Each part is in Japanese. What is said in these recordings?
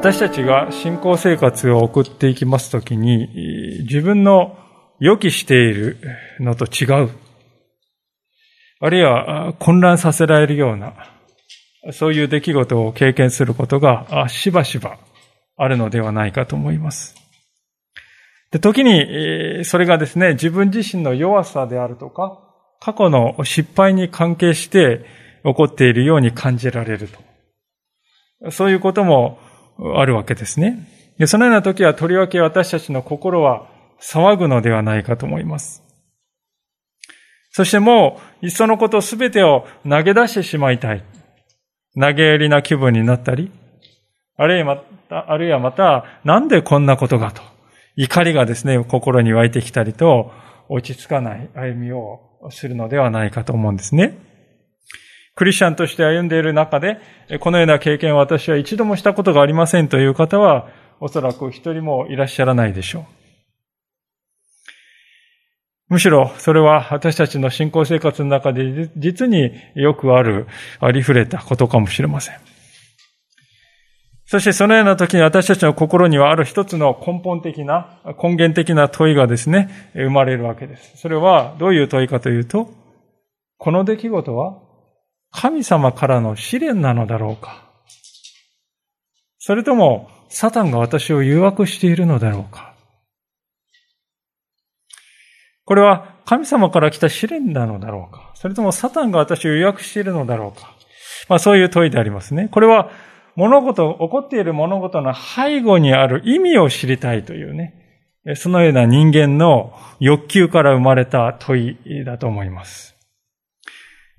私たちが信仰生活を送っていきますときに、自分の予期しているのと違う。あるいは混乱させられるような、そういう出来事を経験することがしばしばあるのではないかと思います。で時に、それがですね、自分自身の弱さであるとか、過去の失敗に関係して起こっているように感じられると。そういうこともあるわけですね。でそのような時はとりわけ私たちの心は騒ぐのではないかと思います。そしてもう、いっそのことすべてを投げ出してしまいたい。投げやりな気分になったり、あるいはまた、あるいはまた、なんでこんなことがと、怒りがですね、心に湧いてきたりと、落ち着かない歩みをするのではないかと思うんですね。クリスチャンとして歩んでいる中で、このような経験を私は一度もしたことがありませんという方は、おそらく一人もいらっしゃらないでしょう。むしろ、それは私たちの信仰生活の中で実によくある、ありふれたことかもしれません。そしてそのような時に私たちの心にはある一つの根本的な、根源的な問いがですね、生まれるわけです。それはどういう問いかというと、この出来事は神様からの試練なのだろうかそれとも、サタンが私を誘惑しているのだろうかこれは神様から来た試練なのだろうかそれともサタンが私を誘惑しているのだろうかまあそういう問いでありますね。これは物事、起こっている物事の背後にある意味を知りたいというね、そのような人間の欲求から生まれた問いだと思います。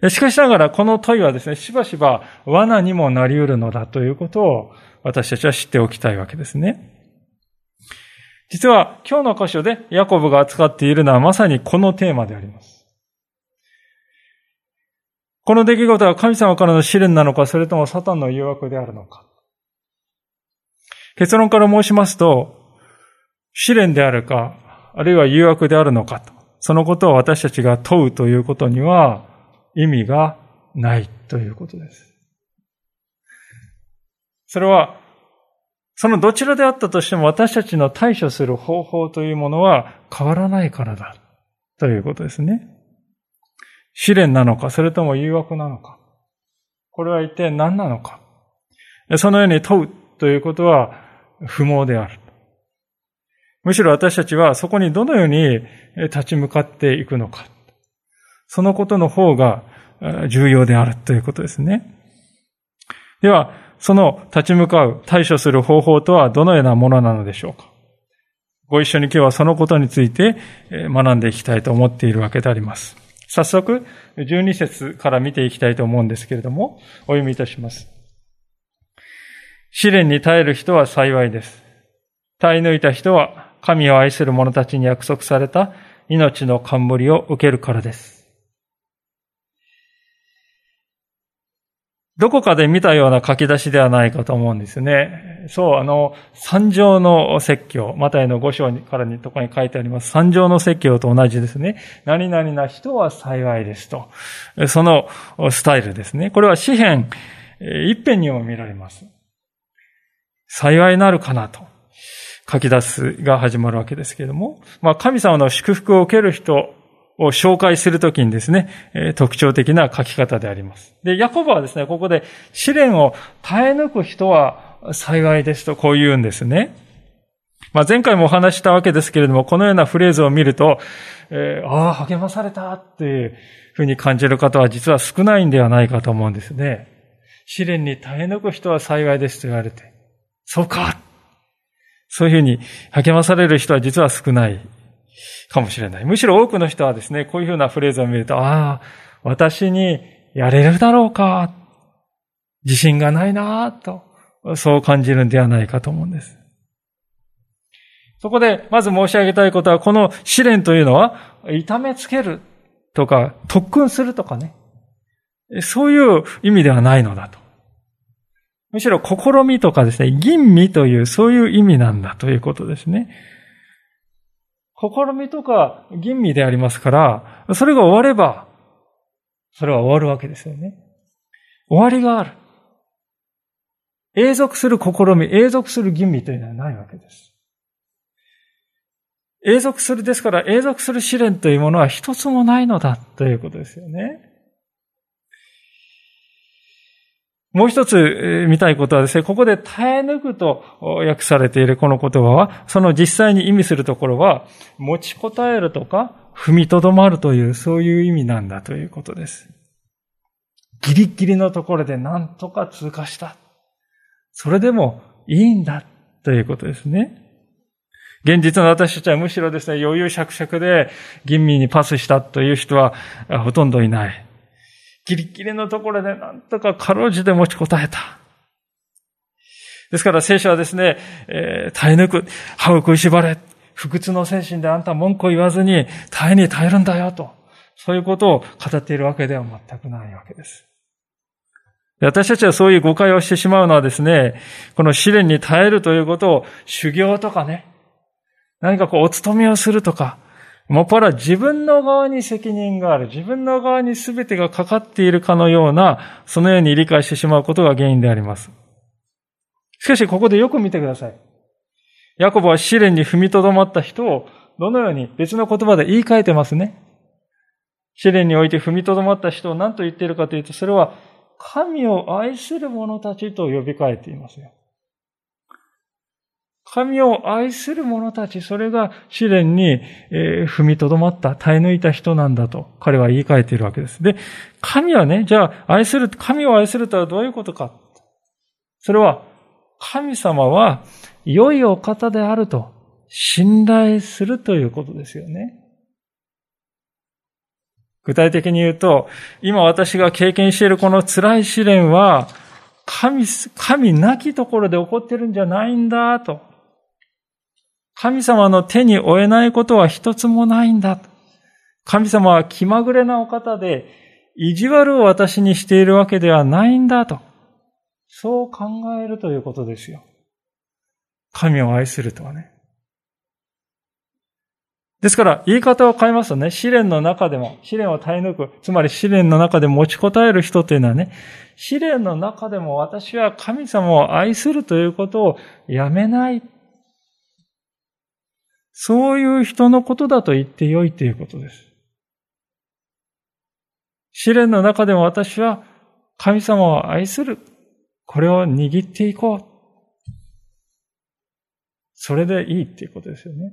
しかしながら、この問いはですね、しばしば罠にもなり得るのだということを私たちは知っておきたいわけですね。実は今日の箇所でヤコブが扱っているのはまさにこのテーマであります。この出来事は神様からの試練なのか、それともサタンの誘惑であるのか。結論から申しますと、試練であるか、あるいは誘惑であるのかと、そのことを私たちが問うということには、意味がないということです。それは、そのどちらであったとしても私たちの対処する方法というものは変わらないからだということですね。試練なのか、それとも誘惑なのか。これは一体何なのか。そのように問うということは不毛である。むしろ私たちはそこにどのように立ち向かっていくのか。そのことの方が重要であるということですね。では、その立ち向かう、対処する方法とはどのようなものなのでしょうか？ご一緒に今日はそのことについて学んでいきたいと思っているわけであります。早速、12節から見ていきたいと思うんですけれども、お読みいたします。試練に耐える人は幸いです。耐え抜いた人は神を愛する者たちに約束された命の冠を受けるからです。どこかで見たような書き出しではないかと思うんですね。そう、あの、三条の説教、マタイの五章からにとかに書いてあります。三条の説教と同じですね。何々な人は幸いですと。そのスタイルですね。これは詩篇一辺にも見られます。幸いなるかなと書き出すが始まるわけですけれども、まあ神様の祝福を受ける人を紹介するときにですね、特徴的な書き方であります。で、ヤコブはですね、ここで試練を耐え抜く人は幸いですとこう言うんですね。まあ、前回もお話したわけですけれども、このようなフレーズを見ると、えー、ああ、励まされたっていうふうに感じる方は実は少ないんではないかと思うんですね。試練に耐え抜く人は幸いですと言われて、そうかそういうふうに励まされる人は実は少ないかもしれない。むしろ多くの人はですね、こういうふうなフレーズを見ると、ああ、私にやれるだろうか、自信がないなと、そう感じるんではないかと思うんです。そこでまず申し上げたいことは、この試練というのは、痛めつけるとか、特訓するとかね。そういう意味ではないのだと。むしろ試みとかですね、吟味というそういう意味なんだということですね。試みとか吟味でありますから、それが終われば、それは終わるわけですよね。終わりがある。永続する試み、永続する吟味というのはないわけです。永続する、ですから永続する試練というものは一つもないのだということですよね。もう一つ見たいことはですね、ここで耐え抜くと訳されているこの言葉は、その実際に意味するところは、持ちこたえるとか、踏みとどまるという、そういう意味なんだということです。ギリギリのところで何とか通過した。それでもいいんだということですね。現実の私たちはむしろですね、余裕しゃくしゃくで吟味にパスしたという人はほとんどいない。ギリギリのところでなんとかかろうじて持ちこたえた。ですから聖書はですね、えー、耐え抜く、歯を食いしばれ、不屈の精神であんた文句を言わずに耐えに耐えるんだよと。そういうことを語っているわけでは全くないわけです。私たちはそういう誤解をしてしまうのはですね、この試練に耐えるということを修行とかね、何かこうお勤めをするとか、もっぱら自分の側に責任がある、自分の側に全てがかかっているかのような、そのように理解してしまうことが原因であります。しかし、ここでよく見てください。ヤコブは試練に踏みとどまった人を、どのように別の言葉で言い換えてますね。試練において踏みとどまった人を何と言っているかというと、それは神を愛する者たちと呼びかえていますよ。神を愛する者たち、それが試練に、踏みとどまった、耐え抜いた人なんだと、彼は言い換えているわけです。で、神はね、じゃあ、愛する、神を愛するとはどういうことか。それは、神様は良いお方であると信頼するということですよね。具体的に言うと、今私が経験しているこの辛い試練は、神、神なきところで起こってるんじゃないんだと。神様の手に負えないことは一つもないんだ。神様は気まぐれなお方で、意地悪を私にしているわけではないんだと。そう考えるということですよ。神を愛するとはね。ですから、言い方を変えますとね、試練の中でも、試練を耐え抜く、つまり試練の中で持ちこたえる人というのはね、試練の中でも私は神様を愛するということをやめない。そういう人のことだと言ってよいということです。試練の中でも私は神様を愛する。これを握っていこう。それでいいっていうことですよね。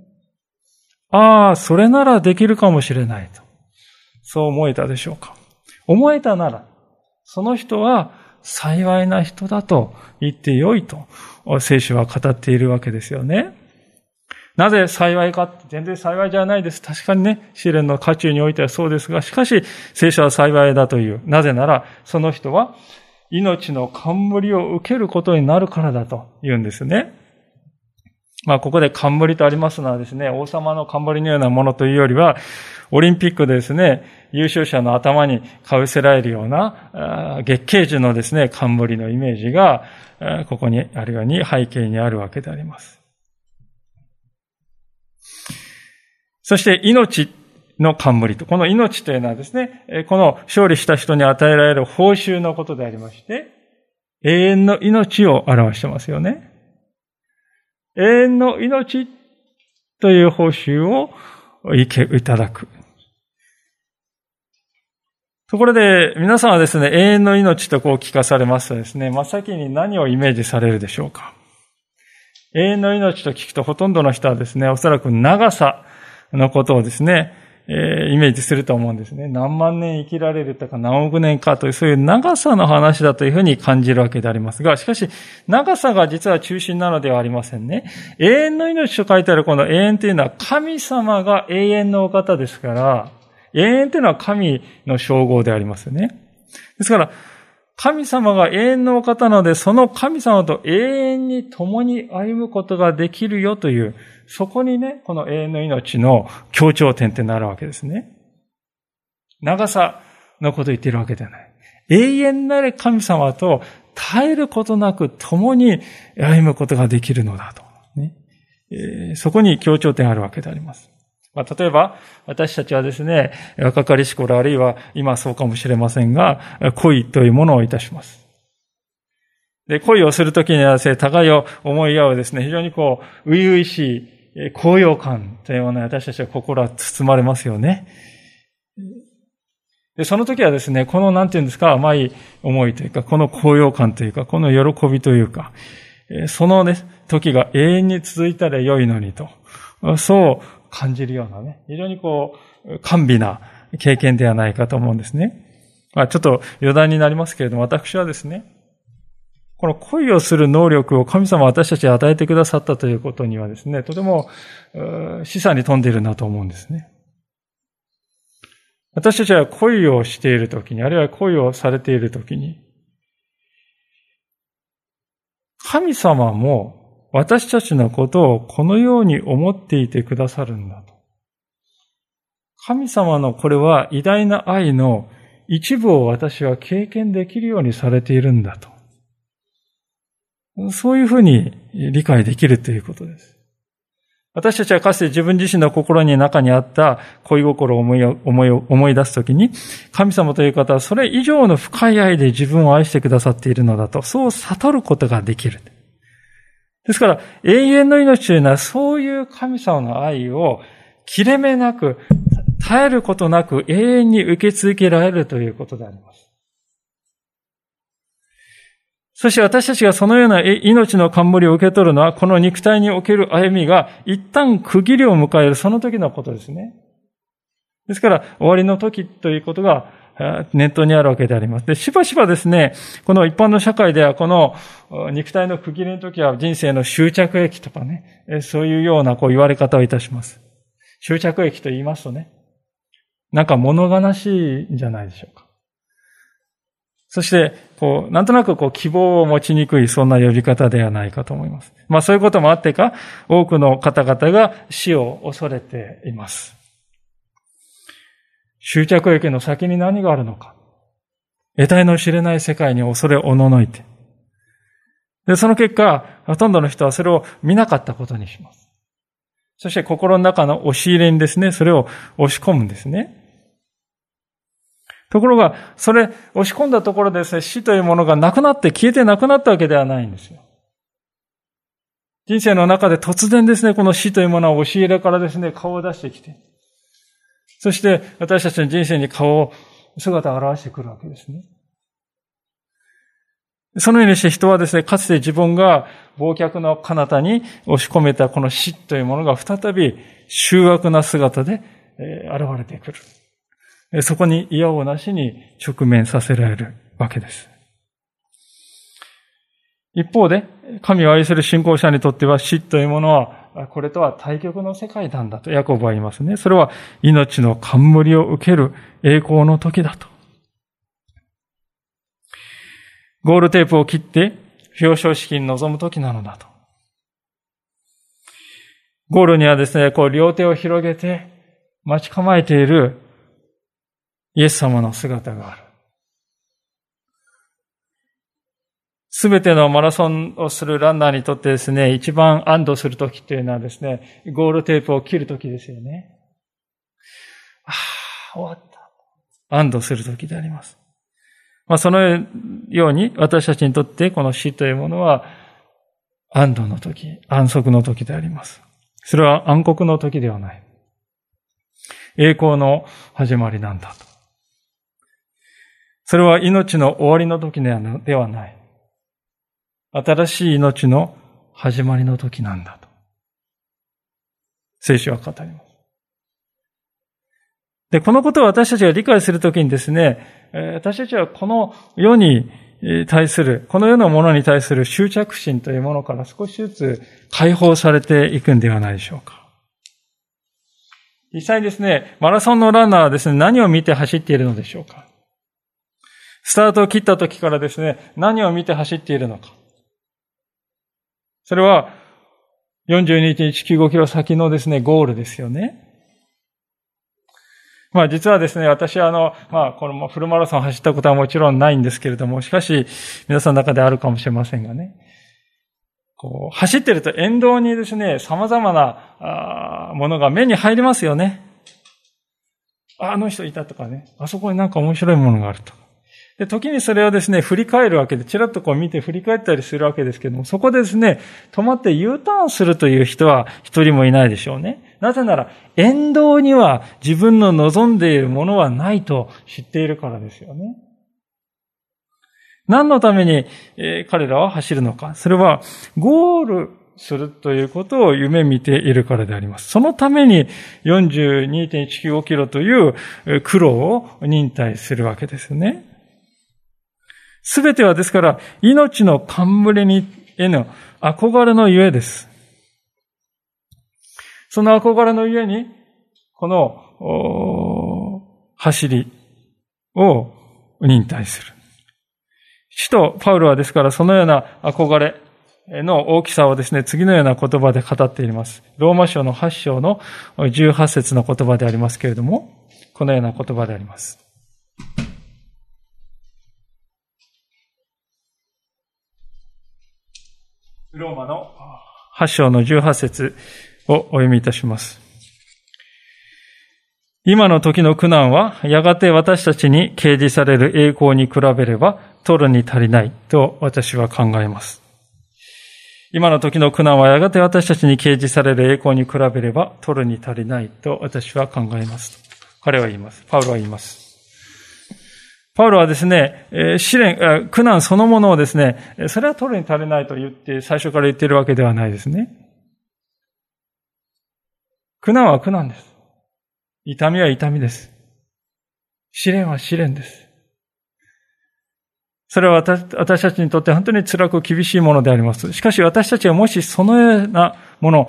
ああ、それならできるかもしれないと。そう思えたでしょうか。思えたなら、その人は幸いな人だと言ってよいと、聖書は語っているわけですよね。なぜ幸いか全然幸いじゃないです。確かにね、試練の渦中においてはそうですが、しかし、聖書は幸いだという。なぜなら、その人は命の冠を受けることになるからだと言うんですね。まあ、ここで冠とありますのはですね、王様の冠のようなものというよりは、オリンピックでですね、優勝者の頭にかぶせられるような、月桂樹のですね、冠のイメージが、ここにあるように背景にあるわけであります。そして、命の冠と。この命というのはですね、この勝利した人に与えられる報酬のことでありまして、永遠の命を表してますよね。永遠の命という報酬をいただく。ところで、皆さんはですね、永遠の命とこう聞かされますとですね、真っ先に何をイメージされるでしょうか。永遠の命と聞くとほとんどの人はですね、おそらく長さのことをですね、えー、イメージすると思うんですね。何万年生きられるとか何億年かというそういう長さの話だというふうに感じるわけでありますが、しかし長さが実は中心なのではありませんね。永遠の命と書いてあるこの永遠というのは神様が永遠のお方ですから、永遠というのは神の称号でありますよね。ですから、神様が永遠のお方なので、その神様と永遠に共に歩むことができるよという、そこにね、この永遠の命の強調点ってなるわけですね。長さのことを言っているわけではない。永遠なる神様と絶えることなく共に歩むことができるのだと。ね、そこに強調点あるわけであります。まあ、例えば、私たちはですね、若かりし頃あるいは今そうかもしれませんが、恋というものをいたします。で、恋をするときにはですね、互いを思い合うですね、非常にこう、初々しい高揚感というものに私たちは心は包まれますよね。で、その時はですね、この、なんていうんですか、甘い思いというか、この高揚感というか、この喜びというか、そのね、時が永遠に続いたら良いのにと、そう感じるようなね、非常にこう、甘美な経験ではないかと思うんですね。まあ、ちょっと余談になりますけれども、私はですね、この恋をする能力を神様私たちに与えてくださったということにはですね、とても示唆に富んでいるなと思うんですね。私たちは恋をしているときに、あるいは恋をされているときに、神様も私たちのことをこのように思っていてくださるんだと。神様のこれは偉大な愛の一部を私は経験できるようにされているんだと。そういうふうに理解できるということです。私たちはかつて自分自身の心に中にあった恋心を思い思い思い出すときに、神様という方はそれ以上の深い愛で自分を愛してくださっているのだと、そう悟ることができる。ですから、永遠の命というのはそういう神様の愛を切れ目なく、絶えることなく永遠に受け続けられるということであります。そして私たちがそのような命の冠を受け取るのは、この肉体における歩みが一旦区切りを迎えるその時のことですね。ですから、終わりの時ということが念頭にあるわけであります。で、しばしばですね、この一般の社会ではこの肉体の区切りの時は人生の終着駅とかね、そういうようなこう言われ方をいたします。終着駅と言いますとね、なんか物悲しいんじゃないでしょうか。そして、こう、なんとなくこう希望を持ちにくい、そんな呼び方ではないかと思います。まあそういうこともあってか、多くの方々が死を恐れています。終着駅の先に何があるのか。得体の知れない世界に恐れおののいて。で、その結果、ほとんどの人はそれを見なかったことにします。そして心の中の押し入れにですね、それを押し込むんですね。ところが、それ、押し込んだところでですね、死というものがなくなって消えてなくなったわけではないんですよ。人生の中で突然ですね、この死というものは押し入れからですね、顔を出してきて、そして私たちの人生に顔を、姿を表してくるわけですね。そのようにして人はですね、かつて自分が忘却の彼方に押し込めたこの死というものが再び醜悪な姿で現れてくる。そこに嫌をなしに直面させられるわけです。一方で、神を愛する信仰者にとっては死というものはこれとは対極の世界なんだとヤコブは言いますね。それは命の冠を受ける栄光の時だと。ゴールテープを切って表彰式に臨む時なのだと。ゴールにはですね、こう両手を広げて待ち構えているイエス様の姿がある。すべてのマラソンをするランナーにとってですね、一番安堵するときっていうのはですね、ゴールテープを切るときですよね。ああ、終わった。安堵するときであります。まあ、そのように私たちにとってこの死というものは安堵の時、安息の時であります。それは暗黒の時ではない。栄光の始まりなんだと。それは命の終わりの時ではない。新しい命の始まりの時なんだと。聖書は語ります。で、このことを私たちが理解するときにですね、私たちはこの世に対する、この世のものに対する執着心というものから少しずつ解放されていくんではないでしょうか。実際ですね、マラソンのランナーはですね、何を見て走っているのでしょうか。スタートを切った時からですね、何を見て走っているのか。それは、42.195キロ先のですね、ゴールですよね。まあ実はですね、私はあの、まあこのフルマラソン走ったことはもちろんないんですけれども、しかし皆さんの中であるかもしれませんがね。こう、走ってると沿道にですね、様々なものが目に入りますよね。あの人いたとかね、あそこになんか面白いものがあるとか。で、時にそれをですね、振り返るわけで、ちらっとこう見て振り返ったりするわけですけども、そこでですね、止まって U ターンするという人は一人もいないでしょうね。なぜなら、沿道には自分の望んでいるものはないと知っているからですよね。何のために、え彼らは走るのか。それは、ゴールするということを夢見ているからであります。そのために42.195キロという苦労を忍耐するわけですよね。すべてはですから、命の冠にへの憧れのゆえです。その憧れのゆえに、この、走りを忍耐する。使徒パウロはですからそのような憧れの大きさをですね、次のような言葉で語っています。ローマ書の8章の18節の言葉でありますけれども、このような言葉であります。ローマの8章の18節をお読みいたします。今の時の苦難は、やがて私たちに掲示される栄光に比べれば、取るに足りないと私は考えます。今の時の苦難はやがて私たちに掲示される栄光に比べれば、取るに足りないと私は考えます。彼は言います。パウロは言います。パウロはですね、試練、苦難そのものをですね、それは取るに足りないと言って、最初から言っているわけではないですね。苦難は苦難です。痛みは痛みです。試練は試練です。それは私たちにとって本当に辛く厳しいものであります。しかし私たちはもしそのようなもの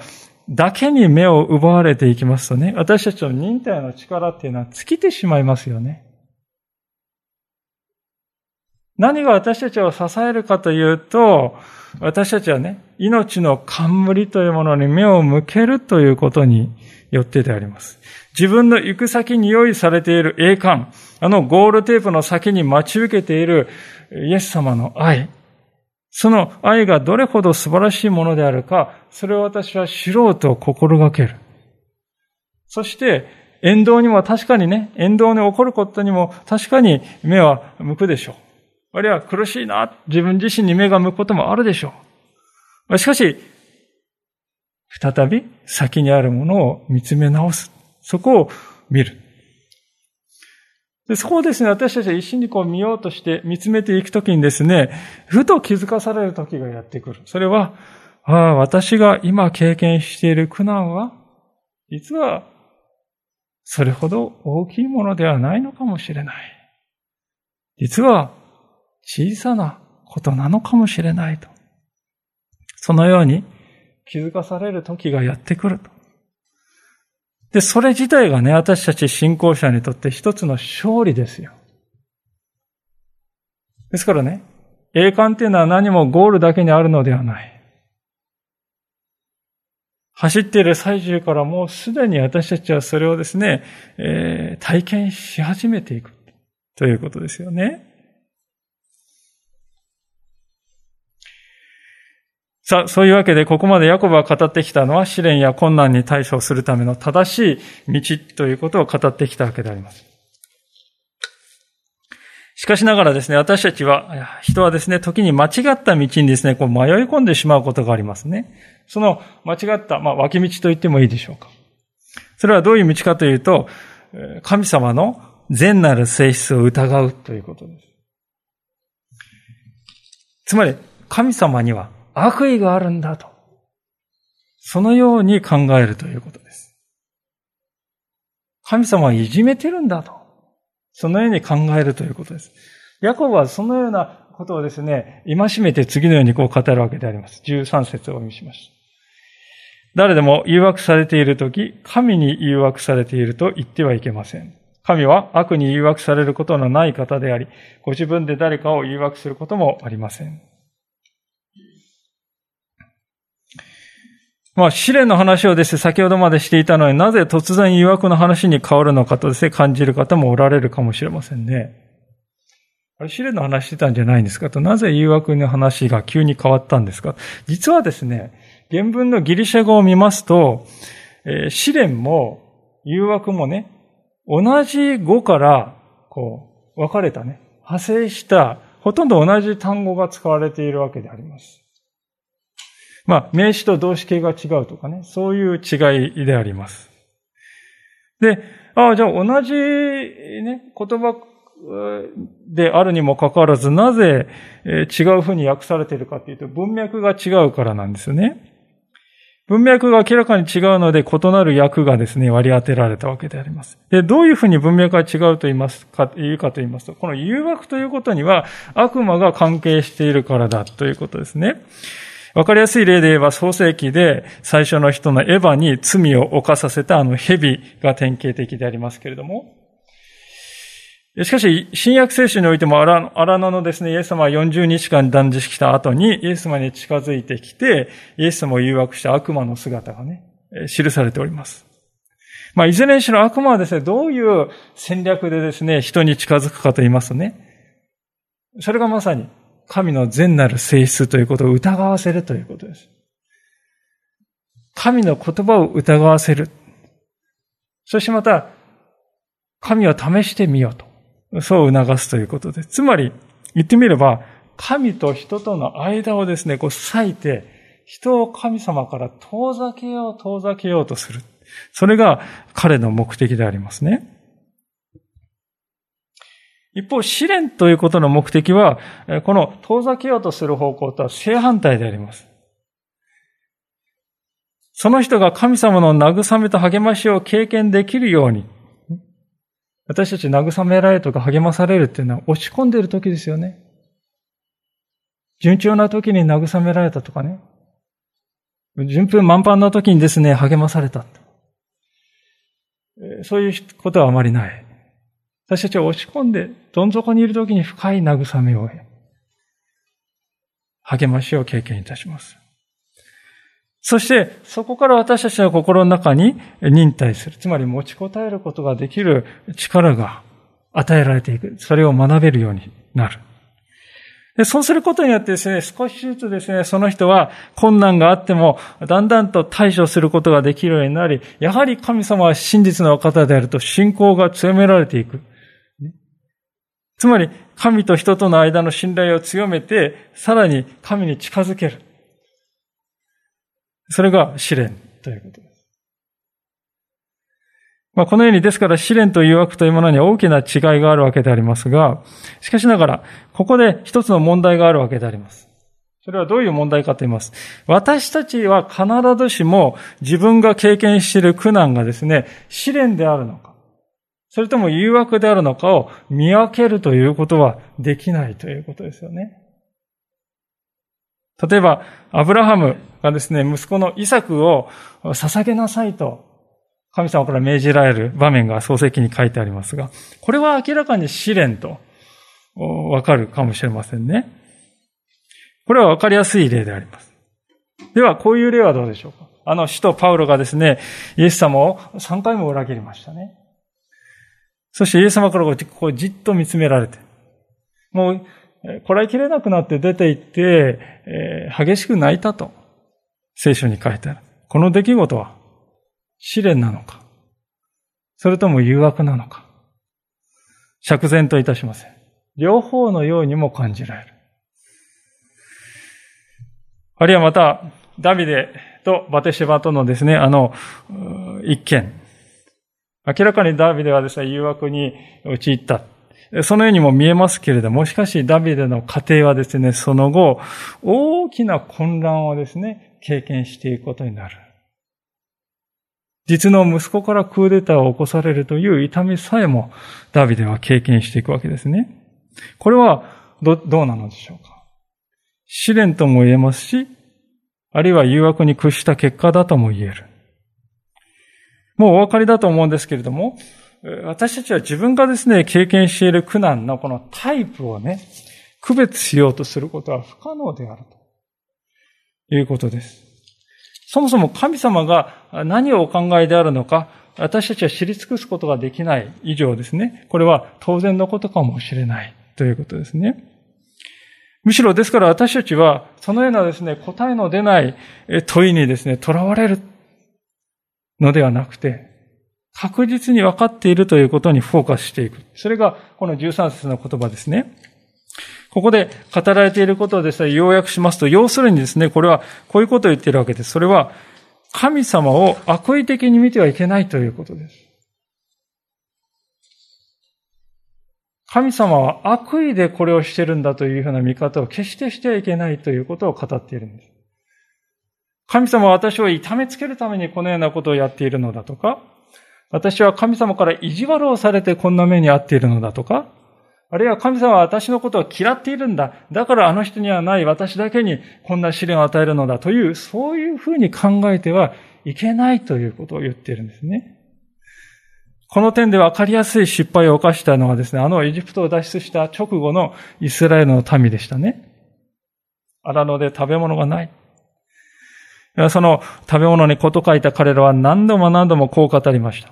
だけに目を奪われていきますとね、私たちの忍耐の力っていうのは尽きてしまいますよね。何が私たちを支えるかというと、私たちはね、命の冠というものに目を向けるということによってであります。自分の行く先に用意されている栄冠、あのゴールテープの先に待ち受けているイエス様の愛、その愛がどれほど素晴らしいものであるか、それを私は知ろうと心がける。そして、沿道にも確かにね、沿道に起こることにも確かに目は向くでしょう。あるいは苦しいな、自分自身に目が向くこともあるでしょう。しかし、再び先にあるものを見つめ直す。そこを見る。でそこをですね、私たちは一心にこう見ようとして見つめていくときにですね、ふと気づかされる時がやってくる。それは、ああ、私が今経験している苦難は、実は、それほど大きいものではないのかもしれない。実は、小さなことなのかもしれないと。そのように気づかされる時がやってくると。で、それ自体がね、私たち信仰者にとって一つの勝利ですよ。ですからね、栄冠っていうのは何もゴールだけにあるのではない。走っている最中からもうすでに私たちはそれをですね、えー、体験し始めていくということですよね。さあ、そういうわけで、ここまでヤコブが語ってきたのは、試練や困難に対処するための正しい道ということを語ってきたわけであります。しかしながらですね、私たちは、人はですね、時に間違った道にですね、こう迷い込んでしまうことがありますね。その間違った、まあ、脇道と言ってもいいでしょうか。それはどういう道かというと、神様の善なる性質を疑うということです。つまり、神様には悪意があるんだと。そのように考えるということです。神様はいじめてるんだと。そのように考えるということです。ヤコブはそのようなことをですね、戒めて次のようにこう語るわけであります。13節をお見せしました。誰でも誘惑されているとき、神に誘惑されていると言ってはいけません。神は悪に誘惑されることのない方であり、ご自分で誰かを誘惑することもありません。まあ、試練の話をですね、先ほどまでしていたのになぜ突然誘惑の話に変わるのかとですね、感じる方もおられるかもしれませんね。あれ、試練の話してたんじゃないんですかと、なぜ誘惑の話が急に変わったんですか実はですね、原文のギリシャ語を見ますと、えー、試練も誘惑もね、同じ語から、こう、分かれたね、派生した、ほとんど同じ単語が使われているわけであります。まあ、名詞と動詞形が違うとかね、そういう違いであります。で、ああ、じゃあ同じね、言葉であるにもかかわらず、なぜ違う風に訳されているかというと、文脈が違うからなんですよね。文脈が明らかに違うので、異なる訳がですね、割り当てられたわけであります。で、どういうふうに文脈が違うと言いますか、言うかと言いますと、この誘惑ということには、悪魔が関係しているからだということですね。わかりやすい例で言えば、創世記で最初の人のエヴァに罪を犯させたあの蛇が典型的でありますけれども、しかし、新約聖書においても荒野のですね、イエス様は40日間断食した後に、イエス様に近づいてきて、イエス様を誘惑した悪魔の姿がね、記されております。まあ、いずれにしろ悪魔はですね、どういう戦略でですね、人に近づくかと言いますとね、それがまさに神の善なる性質ということを疑わせるということです。神の言葉を疑わせる。そしてまた、神を試してみようと。そう促すということです。つまり、言ってみれば、神と人との間をですね、こう裂いて、人を神様から遠ざけよう、遠ざけようとする。それが彼の目的でありますね。一方、試練ということの目的は、この遠ざけようとする方向とは正反対であります。その人が神様の慰めと励ましを経験できるように、私たち慰められるとか励まされるっていうのは落ち込んでいる時ですよね。順調な時に慰められたとかね。順風満帆な時にですね、励まされた。そういうことはあまりない。私たちは落ち込んで、どん底にいる時に深い慰めを励ましを経験いたします。そして、そこから私たちの心の中に忍耐する。つまり持ちこたえることができる力が与えられていく。それを学べるようになる。でそうすることによってですね、少しずつですね、その人は困難があっても、だんだんと対処することができるようになり、やはり神様は真実の方であると信仰が強められていく。つまり、神と人との間の信頼を強めて、さらに神に近づける。それが試練ということです。まあ、このように、ですから試練と誘惑というものに大きな違いがあるわけでありますが、しかしながら、ここで一つの問題があるわけであります。それはどういう問題かと言います。私たちは必ずしも自分が経験している苦難がですね、試練であるのか、それとも誘惑であるのかを見分けるということはできないということですよね。例えば、アブラハムがですね、息子のイサクを捧げなさいと、神様から命じられる場面が創世記に書いてありますが、これは明らかに試練とわかるかもしれませんね。これはわかりやすい例であります。では、こういう例はどうでしょうかあの、使徒パウロがですね、イエス様を3回も裏切りましたね。そしてイエス様からこうじっと見つめられて、もうこらえきれなくなって出て行って、え、激しく泣いたと、聖書に書いてある。この出来事は試練なのか、それとも誘惑なのか、釈然といたしません。両方のようにも感じられる。あるいはまた、ダビデとバテシバとのですね、あの、一件。明らかにダビデはですね、誘惑に陥った。そのようにも見えますけれども、しかしダビデの家庭はですね、その後、大きな混乱をですね、経験していくことになる。実の息子からクーデターを起こされるという痛みさえもダビデは経験していくわけですね。これはど、どうなのでしょうか試練とも言えますし、あるいは誘惑に屈した結果だとも言える。もうお分かりだと思うんですけれども、私たちは自分がですね、経験している苦難のこのタイプをね、区別しようとすることは不可能であると。いうことです。そもそも神様が何をお考えであるのか、私たちは知り尽くすことができない。以上ですね、これは当然のことかもしれない。ということですね。むしろですから私たちはそのようなですね、答えの出ない問いにですね、囚われる。のではなくて、確実に分かっているということにフォーカスしていく。それがこの13節の言葉ですね。ここで語られていることをですね、要約しますと、要するにですね、これはこういうことを言っているわけです。それは、神様を悪意的に見てはいけないということです。神様は悪意でこれをしてるんだというふうな見方を決してしてはいけないということを語っているんです。神様は私を痛めつけるためにこのようなことをやっているのだとか、私は神様から意地悪をされてこんな目に遭っているのだとか、あるいは神様は私のことを嫌っているんだ。だからあの人にはない私だけにこんな試練を与えるのだという、そういうふうに考えてはいけないということを言っているんですね。この点で分かりやすい失敗を犯したのはですね、あのエジプトを脱出した直後のイスラエルの民でしたね。荒野で食べ物がない。その食べ物にこと書いた彼らは何度も何度もこう語りました。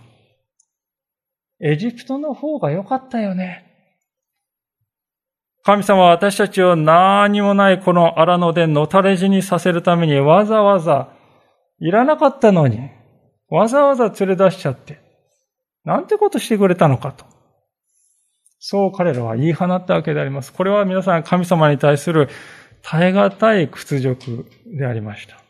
エジプトの方が良かったよね。神様は私たちを何もないこの荒野でのたれ死にさせるためにわざわざいらなかったのに、わざわざ連れ出しちゃって、なんてことしてくれたのかと。そう彼らは言い放ったわけであります。これは皆さん神様に対する耐え難い屈辱でありました。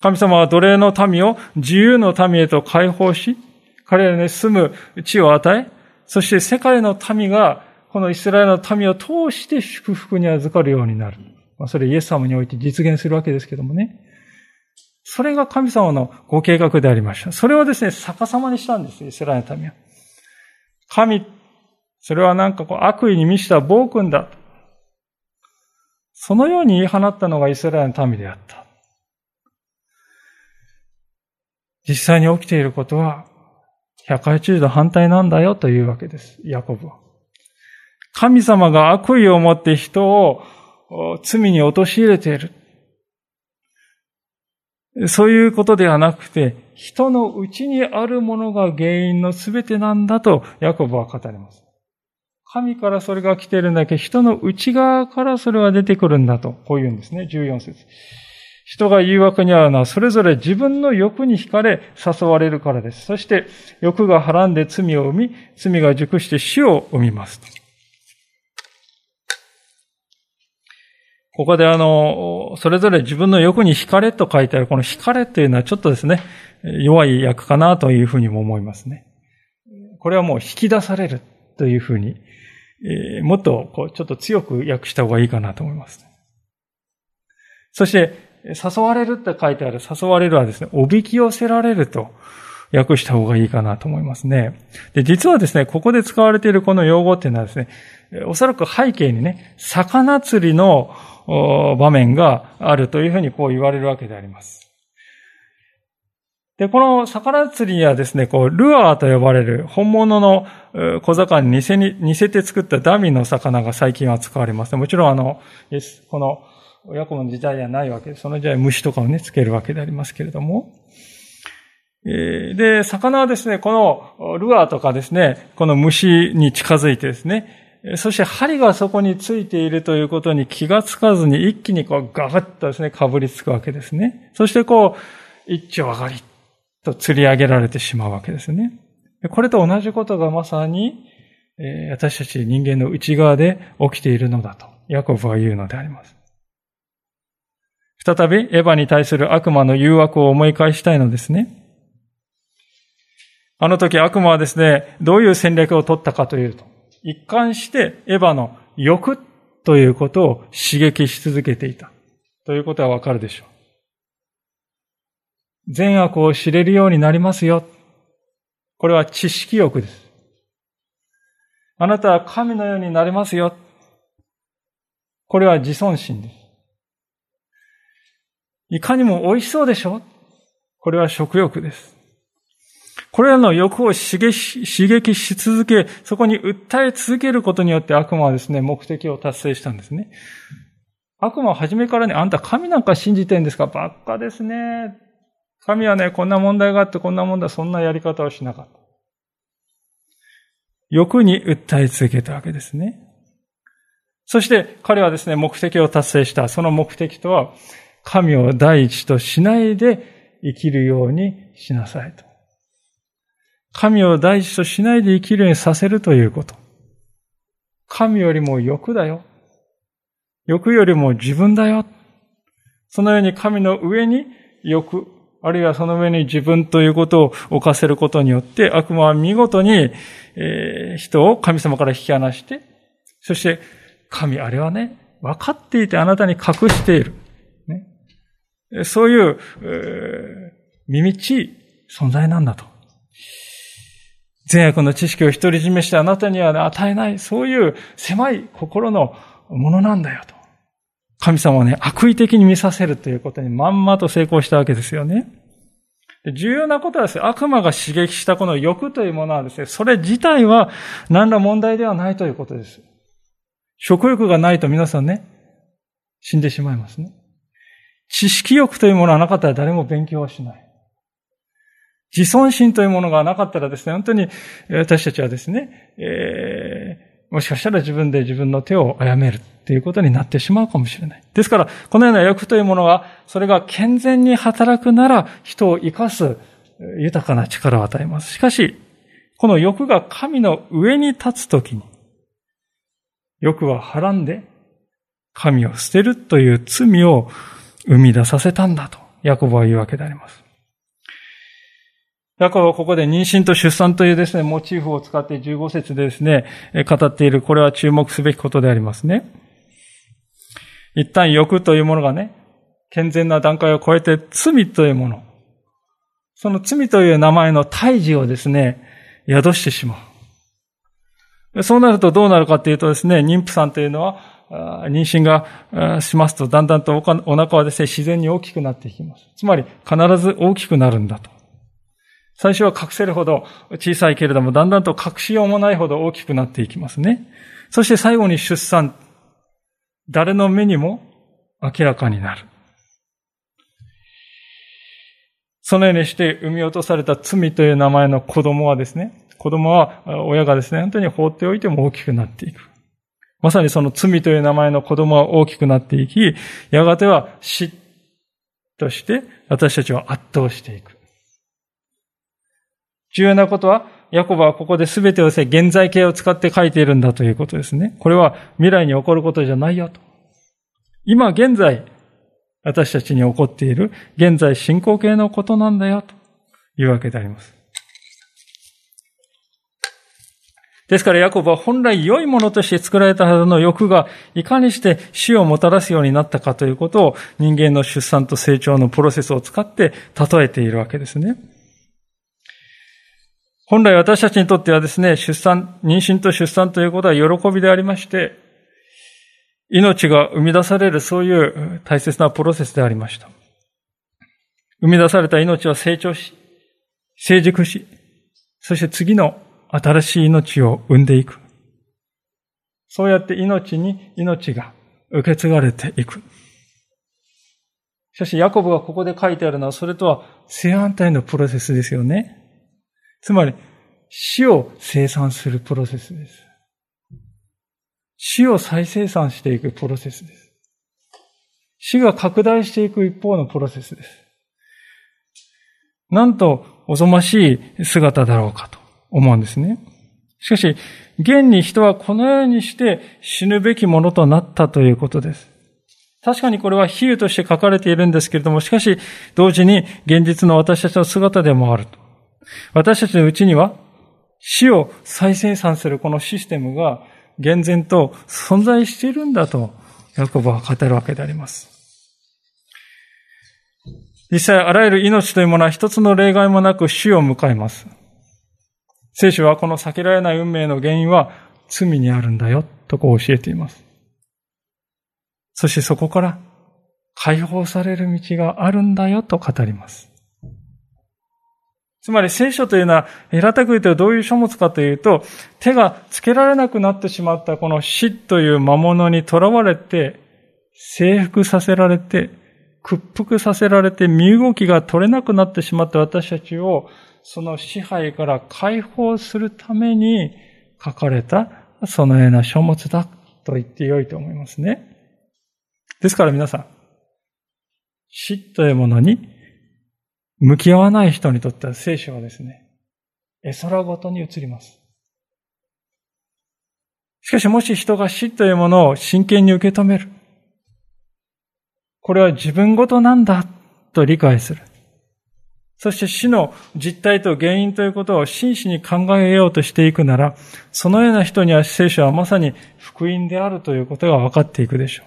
神様は奴隷の民を自由の民へと解放し、彼らに住む地を与え、そして世界の民がこのイスラエルの民を通して祝福に預かるようになる。それイエス様において実現するわけですけどもね。それが神様のご計画でありました。それをですね、逆さまにしたんです、イスラエルの民は。神、それはなんかこう悪意に満ちた暴君だ。そのように言い放ったのがイスラエルの民であった。実際に起きていることは、180度反対なんだよというわけです、ヤコブは。神様が悪意を持って人を罪に陥れている。そういうことではなくて、人の内にあるものが原因の全てなんだとヤコブは語ります。神からそれが来ているんだけど、人の内側からそれは出てくるんだと、こう言うんですね、14節。人が誘惑に遭うのはそれぞれ自分の欲に惹かれ誘われるからです。そして欲がはらんで罪を生み、罪が熟して死を生みます。ここであの、それぞれ自分の欲に惹かれと書いてある、この惹かれというのはちょっとですね、弱い訳かなというふうにも思いますね。これはもう引き出されるというふうに、えー、もっとこうちょっと強く訳した方がいいかなと思います。そして、誘われるって書いてある、誘われるはですね、おびき寄せられると訳した方がいいかなと思いますね。で、実はですね、ここで使われているこの用語っていうのはですね、おそらく背景にね、魚釣りの場面があるというふうにこう言われるわけであります。で、この魚釣りにはですね、こう、ルアーと呼ばれる本物の小魚に似せに似せて作ったダミーの魚が最近は使われます。もちろんあの、この親子の時代ではないわけです、その時代虫とかをね、つけるわけでありますけれども。で、魚はですね、このルアーとかですね、この虫に近づいてですね、そして針がそこについているということに気がつかずに一気にこうガバッとですね、かぶりつくわけですね。そしてこう、一丁上がりと釣り上げられてしまうわけですね。これと同じことがまさに、私たち人間の内側で起きているのだと、ヤコブは言うのであります。再びエヴァに対する悪魔の誘惑を思い返したいのですね。あの時悪魔はですね、どういう戦略を取ったかというと、一貫してエヴァの欲ということを刺激し続けていた。ということはわかるでしょう。善悪を知れるようになりますよ。これは知識欲です。あなたは神のようになれますよ。これは自尊心です。いかにも美味しそうでしょ？これは食欲です。これらの欲を刺激し続け、そこに訴え続けることによって悪魔はですね、目的を達成したんですね。悪魔は初めからね、あんた神なんか信じてんですか？ばっかですね。神はね、こんな問題があってこんな問題、そんなやり方をしなかった。欲に訴え続けたわけですね。そして彼はですね、目的を達成した。その目的とは、神を第一としないで生きるようにしなさいと。神を第一としないで生きるようにさせるということ。神よりも欲だよ。欲よりも自分だよ。そのように神の上に欲、あるいはその上に自分ということを置かせることによって、悪魔は見事に、えー、人を神様から引き離して、そして神、あれはね、分かっていてあなたに隠している。そういう、えー、耳ちい存在なんだと。善悪の知識を独り占めしてあなたには、与えない、そういう狭い心のものなんだよと。神様をね、悪意的に見させるということにまんまと成功したわけですよね。重要なことはですね、悪魔が刺激したこの欲というものはですね、それ自体は何ら問題ではないということです。食欲がないと皆さんね、死んでしまいますね。知識欲というものはなかったら誰も勉強はしない。自尊心というものがなかったらですね、本当に私たちはですね、えー、もしかしたら自分で自分の手を殺めるということになってしまうかもしれない。ですから、このような欲というものは、それが健全に働くなら人を生かす豊かな力を与えます。しかし、この欲が神の上に立つときに、欲ははらんで、神を捨てるという罪を生み出させたんだと、ヤコブは言うわけであります。ヤコブはここで妊娠と出産というですね、モチーフを使って15節でですね、語っている、これは注目すべきことでありますね。一旦欲というものがね、健全な段階を超えて罪というもの、その罪という名前の胎児をですね、宿してしまう。そうなるとどうなるかというとですね、妊婦さんというのは、妊娠がしますと、だんだんとお腹はですね、自然に大きくなっていきます。つまり、必ず大きくなるんだと。最初は隠せるほど小さいけれども、だんだんと隠しようもないほど大きくなっていきますね。そして最後に出産。誰の目にも明らかになる。そのようにして産み落とされた罪という名前の子供はですね、子供は、親がですね、本当に放っておいても大きくなっていく。まさにその罪という名前の子供は大きくなっていき、やがては死として私たちを圧倒していく。重要なことは、ヤコブはここで全てをですね、現在形を使って書いているんだということですね。これは未来に起こることじゃないよと。今現在、私たちに起こっている現在進行形のことなんだよというわけであります。ですからヤコブは本来良いものとして作られたはずの欲がいかにして死をもたらすようになったかということを人間の出産と成長のプロセスを使って例えているわけですね。本来私たちにとってはですね、出産、妊娠と出産ということは喜びでありまして、命が生み出されるそういう大切なプロセスでありました。生み出された命は成長し、成熟し、そして次の新しい命を生んでいく。そうやって命に命が受け継がれていく。しかし、ヤコブがここで書いてあるのは、それとは正反対のプロセスですよね。つまり、死を生産するプロセスです。死を再生産していくプロセスです。死が拡大していく一方のプロセスです。なんと、おぞましい姿だろうかと。思うんですね。しかし、現に人はこのようにして死ぬべきものとなったということです。確かにこれは比喩として書かれているんですけれども、しかし、同時に現実の私たちの姿でもあると。私たちのうちには、死を再生産するこのシステムが、厳然と存在しているんだと、ヤコブは語るわけであります。実際、あらゆる命というものは一つの例外もなく死を迎えます。聖書はこの避けられない運命の原因は罪にあるんだよ、とこう教えています。そしてそこから解放される道があるんだよと語ります。つまり聖書というのは、平たく言うとどういう書物かというと、手がつけられなくなってしまったこの死という魔物に囚われて、征服させられて、屈服させられて身動きが取れなくなってしまった私たちを、その支配から解放するために書かれたそのような書物だと言ってよいと思いますね。ですから皆さん、死というものに向き合わない人にとっては聖書はですね、絵空ごとに移ります。しかしもし人が死というものを真剣に受け止める。これは自分ごとなんだと理解する。そして死の実態と原因ということを真摯に考えようとしていくなら、そのような人には聖書はまさに福音であるということが分かっていくでしょう。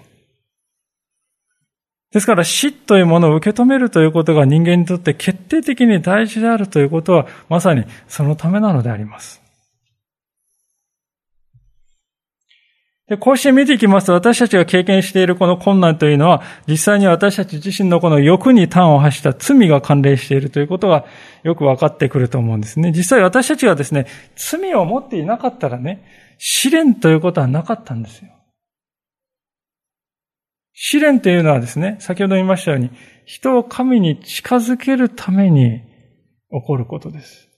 ですから死というものを受け止めるということが人間にとって決定的に大事であるということはまさにそのためなのであります。でこうして見ていきますと私たちが経験しているこの困難というのは実際に私たち自身のこの欲に端を発した罪が関連しているということがよく分かってくると思うんですね。実際私たちがですね、罪を持っていなかったらね、試練ということはなかったんですよ。試練というのはですね、先ほど言いましたように、人を神に近づけるために起こることです。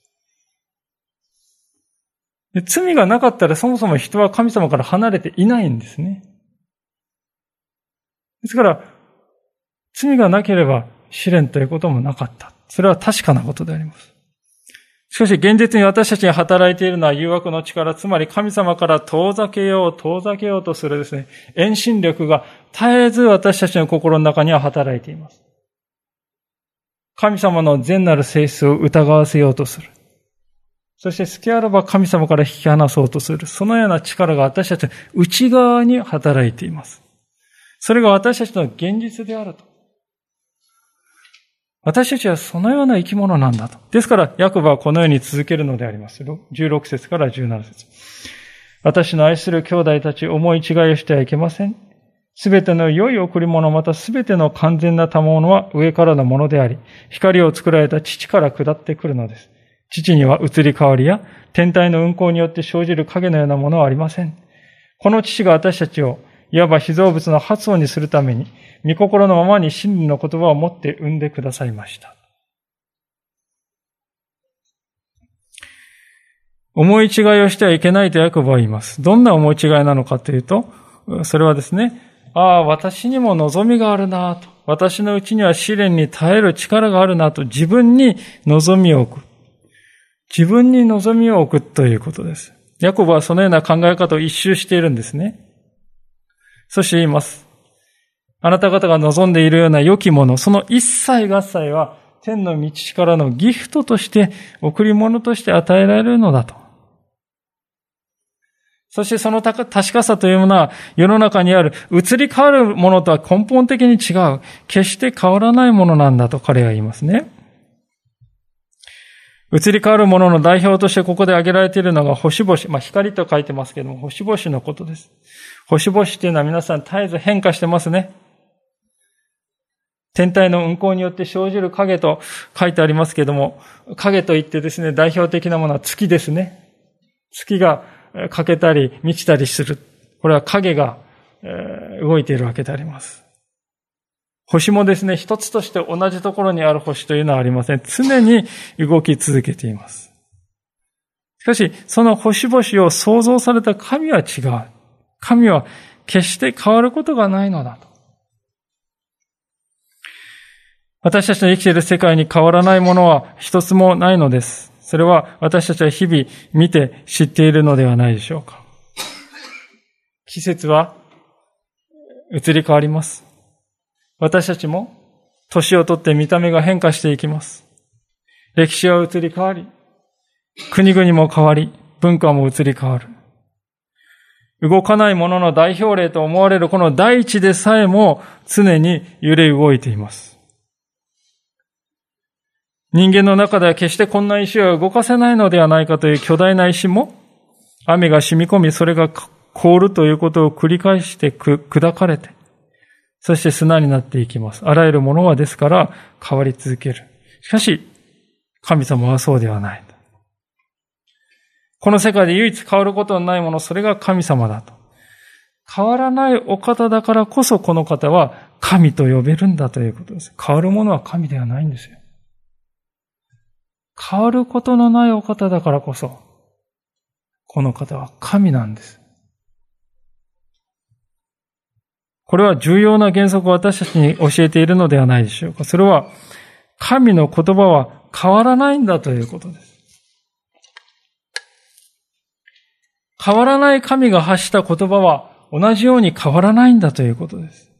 で罪がなかったらそもそも人は神様から離れていないんですね。ですから、罪がなければ試練ということもなかった。それは確かなことであります。しかし現実に私たちに働いているのは誘惑の力、つまり神様から遠ざけよう、遠ざけようとするですね、遠心力が絶えず私たちの心の中には働いています。神様の善なる性質を疑わせようとする。そして好きあらば神様から引き離そうとする。そのような力が私たちの内側に働いています。それが私たちの現実であると。私たちはそのような生き物なんだと。ですから、ヤコブはこのように続けるのであります。16節から17節私の愛する兄弟たち、思い違いをしてはいけません。すべての良い贈り物、またすべての完全な賜物は上からのものであり、光を作られた父から下ってくるのです。父には移り変わりや天体の運行によって生じる影のようなものはありません。この父が私たちをいわば被造物の発音にするために、御心のままに真理の言葉を持って生んでくださいました。思い違いをしてはいけないとヤコブは言います。どんな思い違いなのかというと、それはですね、ああ、私にも望みがあるなと。私のうちには試練に耐える力があるなと自分に望みを置く。自分に望みを置くということです。ヤコブはそのような考え方を一周しているんですね。そして言います。あなた方が望んでいるような良きもの、その一切合切は天の道からのギフトとして贈り物として与えられるのだと。そしてその確かさというものは世の中にある移り変わるものとは根本的に違う。決して変わらないものなんだと彼は言いますね。移り変わるものの代表としてここで挙げられているのが星々。まあ光と書いてますけども、星々のことです。星々っていうのは皆さん絶えず変化してますね。天体の運行によって生じる影と書いてありますけども、影といってですね、代表的なものは月ですね。月が欠けたり満ちたりする。これは影が動いているわけであります。星もですね、一つとして同じところにある星というのはありません。常に動き続けています。しかし、その星々を創造された神は違う。神は決して変わることがないのだと。私たちの生きている世界に変わらないものは一つもないのです。それは私たちは日々見て知っているのではないでしょうか。季節は移り変わります。私たちも年をとって見た目が変化していきます。歴史は移り変わり、国々も変わり、文化も移り変わる。動かないものの代表例と思われるこの大地でさえも常に揺れ動いています。人間の中では決してこんな石は動かせないのではないかという巨大な石も、雨が染み込み、それが凍るということを繰り返して砕かれて、そして砂になっていきます。あらゆるものはですから変わり続ける。しかし、神様はそうではない。この世界で唯一変わることのないもの、それが神様だと。変わらないお方だからこそこの方は神と呼べるんだということです。変わるものは神ではないんですよ。変わることのないお方だからこそ、この方は神なんです。これは重要な原則を私たちに教えているのではないでしょうか。それは、神の言葉は変わらないんだということです。変わらない神が発した言葉は同じように変わらないんだということです。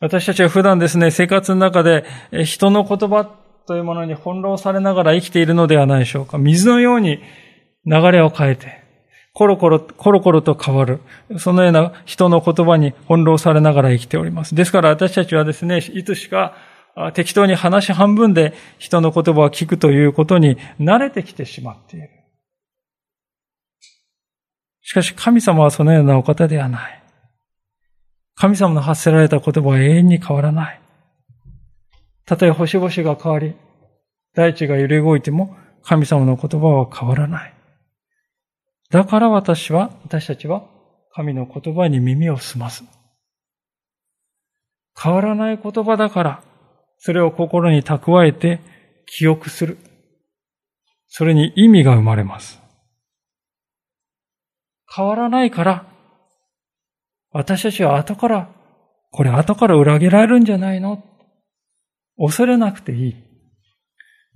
私たちは普段ですね、生活の中で人の言葉というものに翻弄されながら生きているのではないでしょうか。水のように流れを変えて、コロコロ、コロコロと変わる。そのような人の言葉に翻弄されながら生きております。ですから私たちはですね、いつしか適当に話半分で人の言葉を聞くということに慣れてきてしまっている。しかし神様はそのようなお方ではない。神様の発せられた言葉は永遠に変わらない。たとえ星々が変わり、大地が揺れ動いても神様の言葉は変わらない。だから私は、私たちは神の言葉に耳を澄ます。変わらない言葉だから、それを心に蓄えて記憶する。それに意味が生まれます。変わらないから、私たちは後から、これ後から裏切られるんじゃないの？恐れなくていい。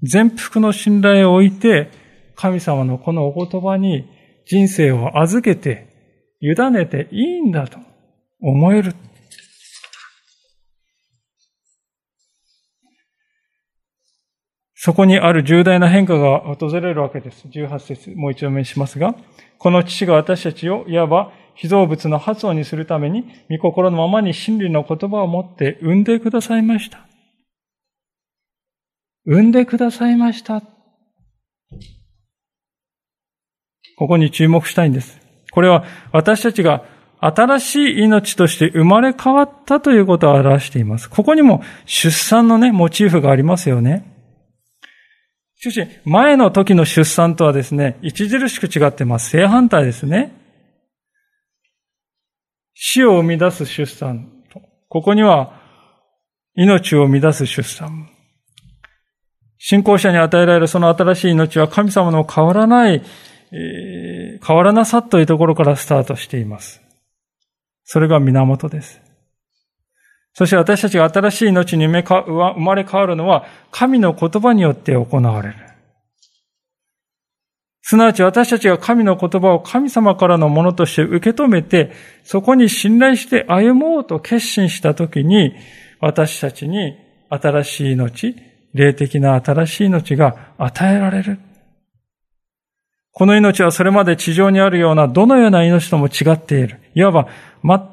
全幅の信頼を置いて、神様のこのお言葉に人生を預けて、委ねていいんだと思える。そこにある重大な変化が訪れるわけです。18節、もう一度目しますが、この父が私たちをいわば被造物の発音にするために、御心のままに真理の言葉を持って産んでくださいました。産んでくださいました。ここに注目したいんです。これは私たちが新しい命として生まれ変わったということを表しています。ここにも出産のね、モチーフがありますよね。しかし、前の時の出産とはですね、著しく違ってます。正反対ですね。死を生み出す出産。ここには、命を生み出す出産。信仰者に与えられるその新しい命は神様の変わらない、えー、変わらなさというところからスタートしています。それが源です。そして私たちが新しい命に生まれ変わるのは神の言葉によって行われる。すなわち私たちが神の言葉を神様からのものとして受け止めて、そこに信頼して歩もうと決心したときに、私たちに新しい命、霊的な新しい命が与えられる。この命はそれまで地上にあるようなどのような命とも違っている。いわば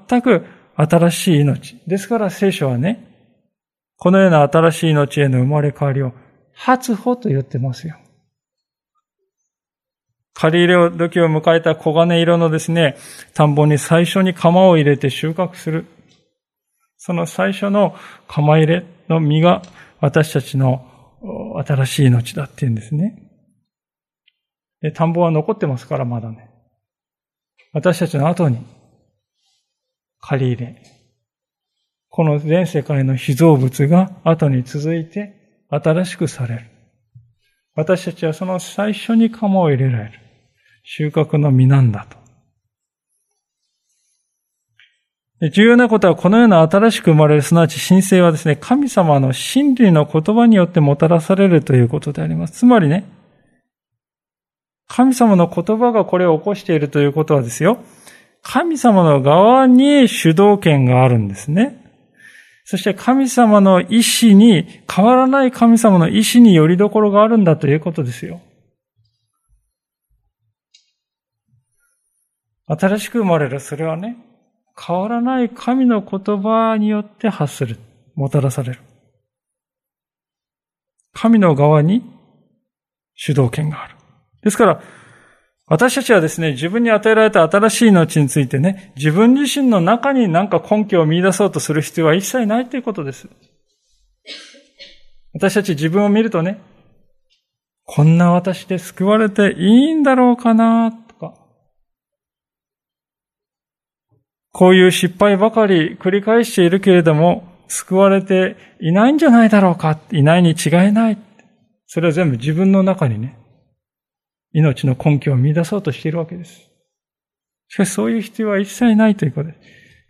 全く新しい命。ですから聖書はね、このような新しい命への生まれ変わりを初歩と言ってますよ。借り入れ時を迎えた黄金色のですね、田んぼに最初に釜を入れて収穫する。その最初の釜入れの実が私たちの新しい命だって言うんですね。で田んぼは残ってますから、まだね。私たちの後に借り入れ。この全世界の被造物が後に続いて新しくされる。私たちはその最初に釜を入れられる。収穫の実なんだと。重要なことはこのような新しく生まれる、すなわち神聖はですね、神様の真理の言葉によってもたらされるということであります。つまりね、神様の言葉がこれを起こしているということはですよ、神様の側に主導権があるんですね。そして神様の意志に、変わらない神様の意志によりどころがあるんだということですよ。新しく生まれる、それはね、変わらない神の言葉によって発する、もたらされる。神の側に主導権がある。ですから、私たちはですね、自分に与えられた新しい命についてね、自分自身の中に何か根拠を見出そうとする必要は一切ないということです。私たち自分を見るとね、こんな私で救われていいんだろうかな、とか。こういう失敗ばかり繰り返しているけれども、救われていないんじゃないだろうか、いないに違いない。それは全部自分の中にね、命の根拠を見出そうとしているわけです。しかしそういう必要は一切ないということです。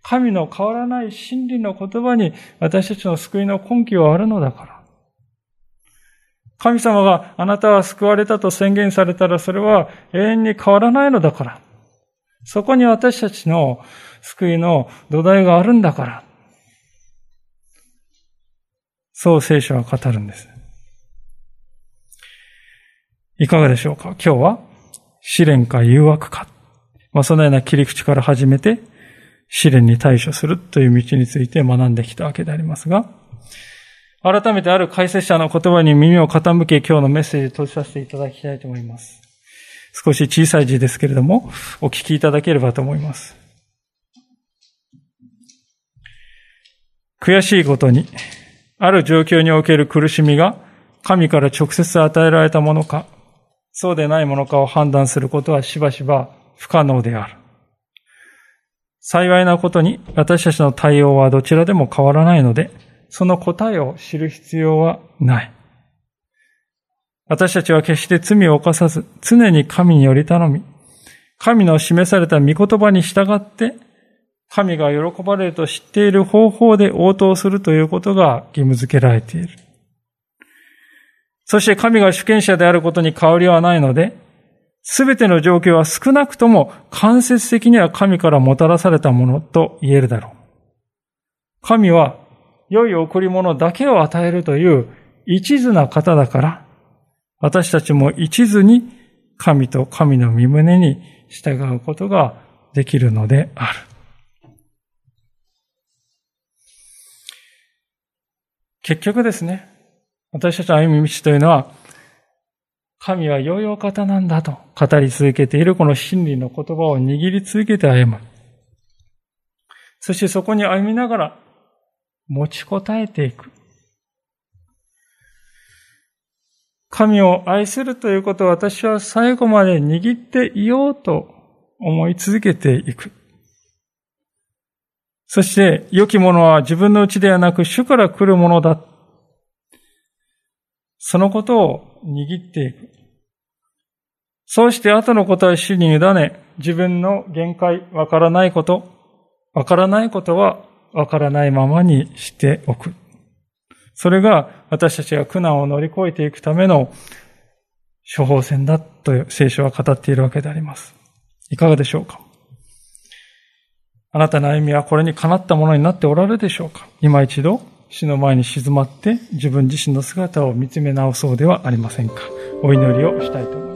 神の変わらない真理の言葉に私たちの救いの根拠はあるのだから。神様があなたは救われたと宣言されたらそれは永遠に変わらないのだから。そこに私たちの救いの土台があるんだから。そう聖書は語るんです。いかがでしょうか？今日は試練か誘惑か。まあ、そのような切り口から始めて試練に対処するという道について学んできたわけでありますが、改めてある解説者の言葉に耳を傾け今日のメッセージを閉じさせていただきたいと思います。少し小さい字ですけれども、お聞きいただければと思います。悔しいことに、ある状況における苦しみが神から直接与えられたものか、そうでないものかを判断することはしばしば不可能である。幸いなことに私たちの対応はどちらでも変わらないので、その答えを知る必要はない。私たちは決して罪を犯さず、常に神により頼み、神の示された御言葉に従って、神が喜ばれると知っている方法で応答するということが義務付けられている。そして神が主権者であることに変わりはないので、すべての状況は少なくとも間接的には神からもたらされたものと言えるだろう。神は良い贈り物だけを与えるという一途な方だから、私たちも一途に神と神の身胸に従うことができるのである。結局ですね、私たちの歩み道というのは、神は良いお方なんだと語り続けているこの真理の言葉を握り続けて歩む。そしてそこに歩みながら持ちこたえていく。神を愛するということを私は最後まで握っていようと思い続けていく。そして、良きものは自分のうちではなく主から来るものだ。そのことを握っていく。そうして後のことは主に委ね、自分の限界、わからないこと、わからないことはわからないままにしておく。それが私たちが苦難を乗り越えていくための処方箋だと聖書は語っているわけであります。いかがでしょうか？あなたの歩みはこれにかなったものになっておられるでしょうか？今一度死の前に静まって自分自身の姿を見つめ直そうではありませんかお祈りをしたいと思います。